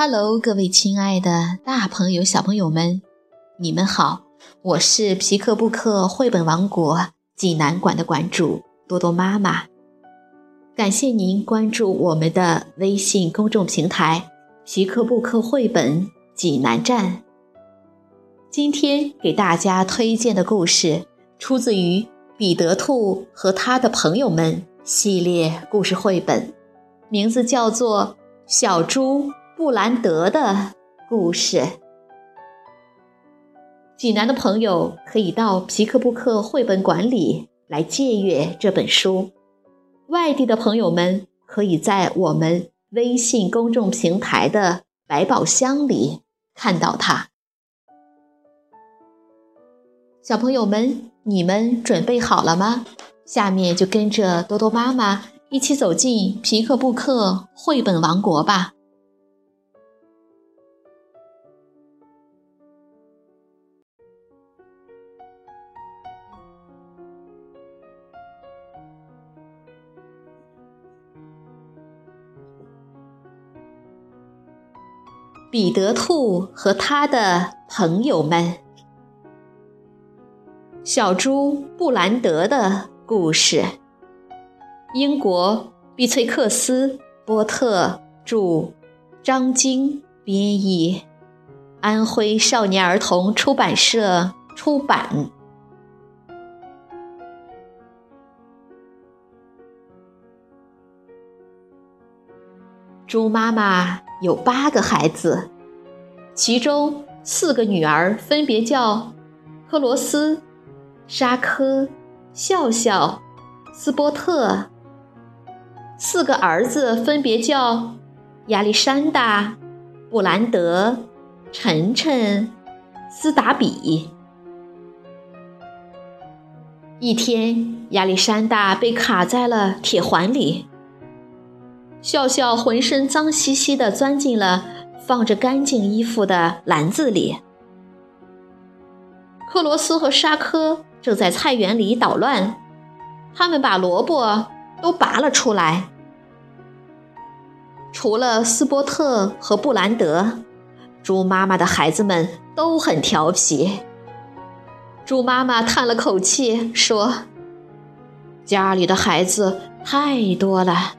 Hello，各位亲爱的大朋友、小朋友们，你们好！我是皮克布克绘本王国济南馆的馆主多多妈妈。感谢您关注我们的微信公众平台“皮克布克绘本济南站”。今天给大家推荐的故事出自于《彼得兔和他的朋友们》系列故事绘本，名字叫做《小猪》。布兰德的故事。济南的朋友可以到皮克布克绘本馆里来借阅这本书，外地的朋友们可以在我们微信公众平台的百宝箱里看到它。小朋友们，你们准备好了吗？下面就跟着多多妈妈一起走进皮克布克绘本王国吧。彼得兔和他的朋友们，小猪布兰德的故事。英国碧翠克斯波特著，张晶编译，安徽少年儿童出版社出版。猪妈妈。有八个孩子，其中四个女儿分别叫克罗斯、沙科、笑笑、斯波特；四个儿子分别叫亚历山大、布兰德、晨晨、斯达比。一天，亚历山大被卡在了铁环里。笑笑浑身脏兮兮地钻进了放着干净衣服的篮子里。克罗斯和沙科正在菜园里捣乱，他们把萝卜都拔了出来。除了斯波特和布兰德，猪妈妈的孩子们都很调皮。猪妈妈叹了口气说：“家里的孩子太多了。”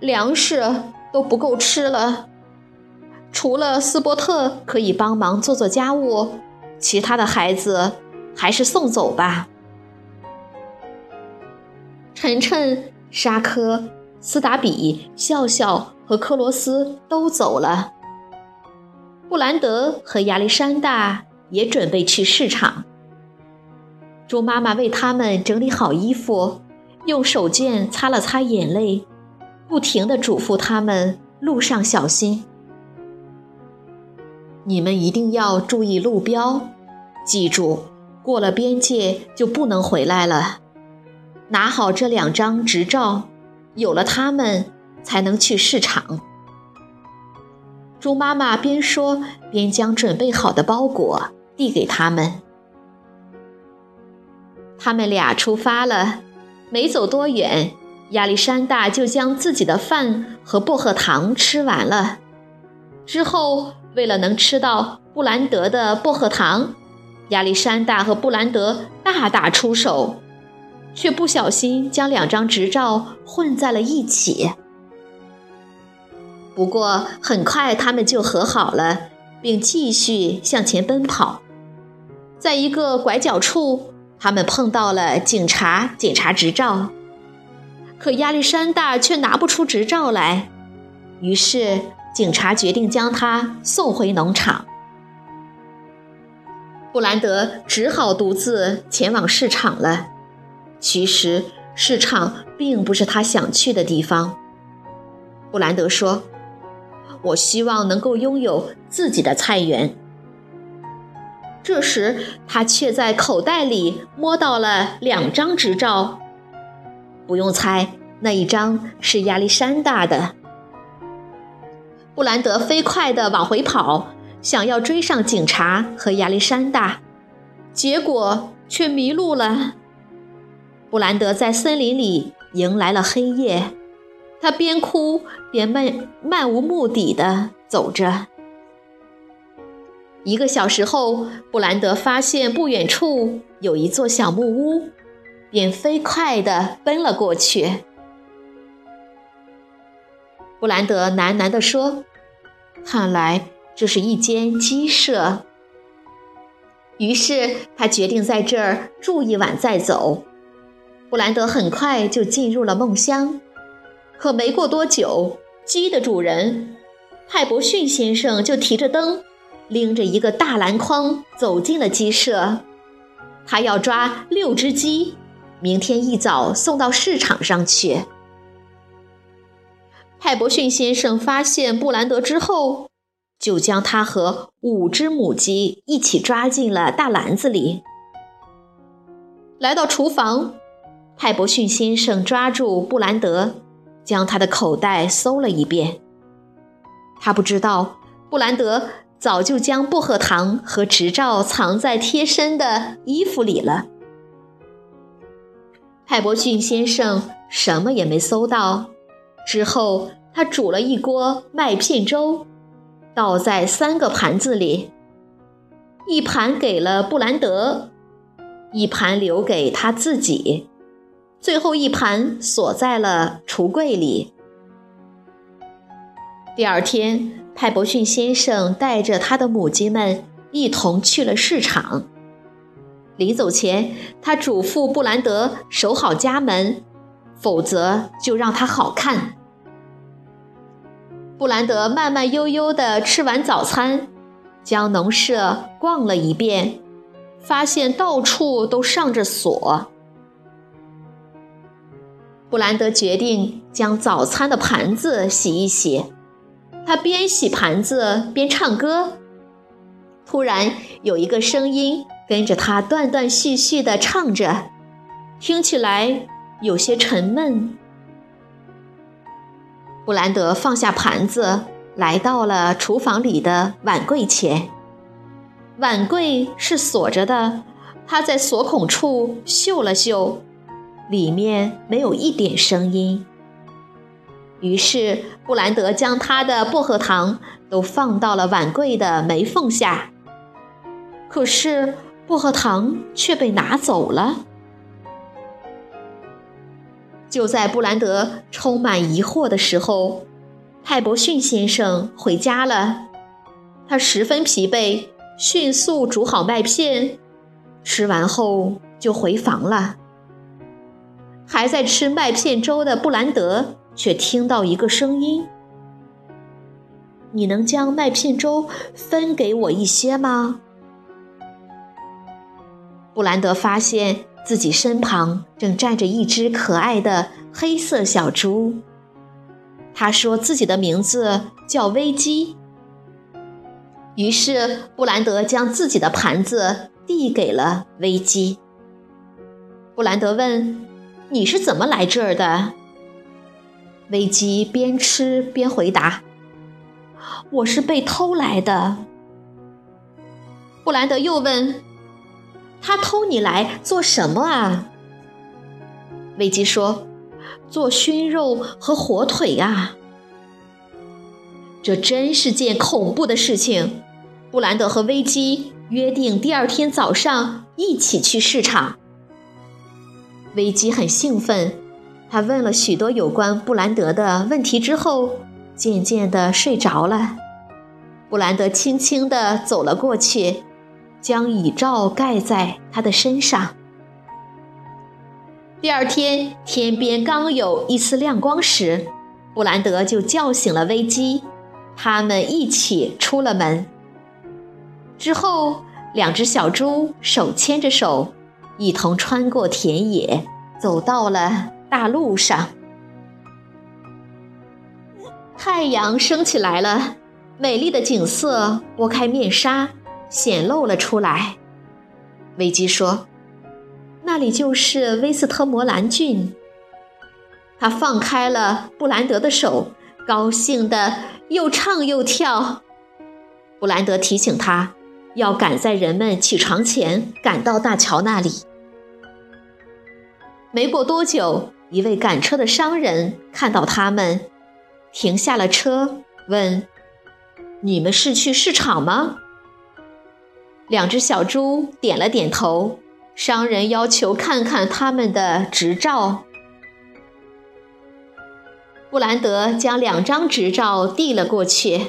粮食都不够吃了。除了斯波特可以帮忙做做家务，其他的孩子还是送走吧。晨晨、沙科、斯达比、笑笑和克罗斯都走了。布兰德和亚历山大也准备去市场。猪妈妈为他们整理好衣服。用手绢擦了擦眼泪，不停地嘱咐他们路上小心。你们一定要注意路标，记住过了边界就不能回来了。拿好这两张执照，有了它们才能去市场。猪妈妈边说边将准备好的包裹递给他们。他们俩出发了。没走多远，亚历山大就将自己的饭和薄荷糖吃完了。之后，为了能吃到布兰德的薄荷糖，亚历山大和布兰德大打出手，却不小心将两张执照混在了一起。不过，很快他们就和好了，并继续向前奔跑。在一个拐角处。他们碰到了警察检查执照，可亚历山大却拿不出执照来，于是警察决定将他送回农场。布兰德只好独自前往市场了。其实市场并不是他想去的地方。布兰德说：“我希望能够拥有自己的菜园。”这时，他却在口袋里摸到了两张执照。不用猜，那一张是亚历山大的。布兰德飞快地往回跑，想要追上警察和亚历山大，结果却迷路了。布兰德在森林里迎来了黑夜，他边哭边漫漫无目的地走着。一个小时后，布兰德发现不远处有一座小木屋，便飞快地奔了过去。布兰德喃喃地说：“看来这是一间鸡舍。”于是他决定在这儿住一晚再走。布兰德很快就进入了梦乡，可没过多久，鸡的主人派伯逊先生就提着灯。拎着一个大篮筐走进了鸡舍，他要抓六只鸡，明天一早送到市场上去。派伯逊先生发现布兰德之后，就将他和五只母鸡一起抓进了大篮子里。来到厨房，派伯逊先生抓住布兰德，将他的口袋搜了一遍。他不知道布兰德。早就将薄荷糖和执照藏在贴身的衣服里了。派伯逊先生什么也没搜到。之后，他煮了一锅麦片粥，倒在三个盘子里，一盘给了布兰德，一盘留给他自己，最后一盘锁在了橱柜里。第二天。派伯逊先生带着他的母鸡们一同去了市场。临走前，他嘱咐布兰德守好家门，否则就让他好看。布兰德慢慢悠悠地吃完早餐，将农舍逛了一遍，发现到处都上着锁。布兰德决定将早餐的盘子洗一洗。他边洗盘子边唱歌，突然有一个声音跟着他断断续续地唱着，听起来有些沉闷。布兰德放下盘子，来到了厨房里的碗柜前。碗柜是锁着的，他在锁孔处嗅了嗅，里面没有一点声音。于是，布兰德将他的薄荷糖都放到了碗柜的门缝下。可是，薄荷糖却被拿走了。就在布兰德充满疑惑的时候，泰伯逊先生回家了。他十分疲惫，迅速煮好麦片，吃完后就回房了。还在吃麦片粥的布兰德。却听到一个声音：“你能将麦片粥分给我一些吗？”布兰德发现自己身旁正站着一只可爱的黑色小猪。他说自己的名字叫危机。于是布兰德将自己的盘子递给了危机。布兰德问：“你是怎么来这儿的？”危机边吃边回答：“我是被偷来的。”布兰德又问：“他偷你来做什么啊？”危机说：“做熏肉和火腿啊。”这真是件恐怖的事情。布兰德和危机约定第二天早上一起去市场。危机很兴奋。他问了许多有关布兰德的问题之后，渐渐地睡着了。布兰德轻轻地走了过去，将椅罩盖在他的身上。第二天天边刚有一丝亮光时，布兰德就叫醒了危机，他们一起出了门。之后，两只小猪手牵着手，一同穿过田野，走到了。大路上，太阳升起来了，美丽的景色拨开面纱，显露了出来。维基说：“那里就是威斯特摩兰郡。”他放开了布兰德的手，高兴的又唱又跳。布兰德提醒他，要赶在人们起床前赶到大桥那里。没过多久。一位赶车的商人看到他们，停下了车，问：“你们是去市场吗？”两只小猪点了点头。商人要求看看他们的执照。布兰德将两张执照递了过去，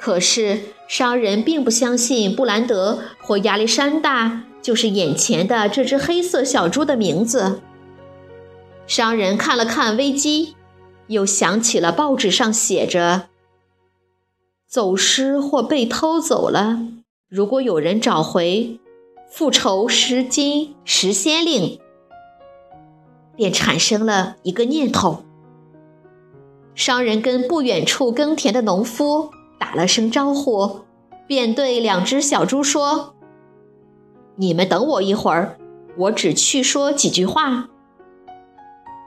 可是商人并不相信布兰德或亚历山大就是眼前的这只黑色小猪的名字。商人看了看危机，又想起了报纸上写着：“走失或被偷走了，如果有人找回。”复仇十金十先令，便产生了一个念头。商人跟不远处耕田的农夫打了声招呼，便对两只小猪说：“你们等我一会儿，我只去说几句话。”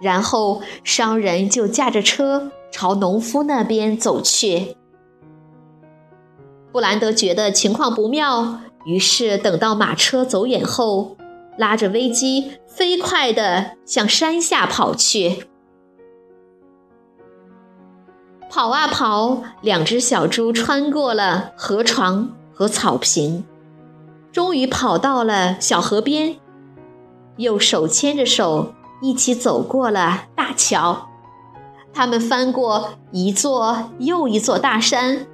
然后商人就驾着车朝农夫那边走去。布兰德觉得情况不妙。于是，等到马车走远后，拉着危机飞快地向山下跑去。跑啊跑，两只小猪穿过了河床和草坪，终于跑到了小河边，又手牵着手一起走过了大桥。他们翻过一座又一座大山，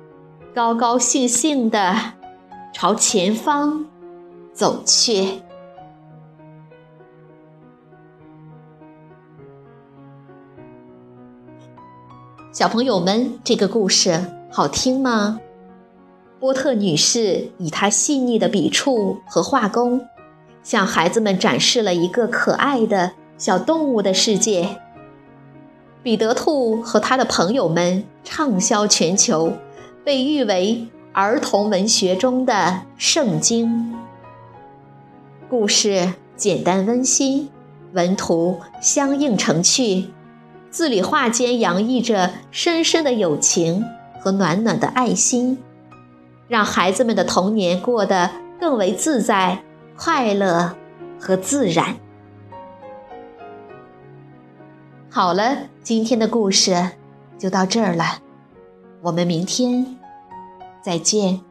高高兴兴地。朝前方走去，小朋友们，这个故事好听吗？波特女士以她细腻的笔触和画工，向孩子们展示了一个可爱的小动物的世界。彼得兔和他的朋友们畅销全球，被誉为。儿童文学中的圣经，故事简单温馨，文图相映成趣，字里画间洋溢着深深的友情和暖暖的爱心，让孩子们的童年过得更为自在、快乐和自然。好了，今天的故事就到这儿了，我们明天。再见。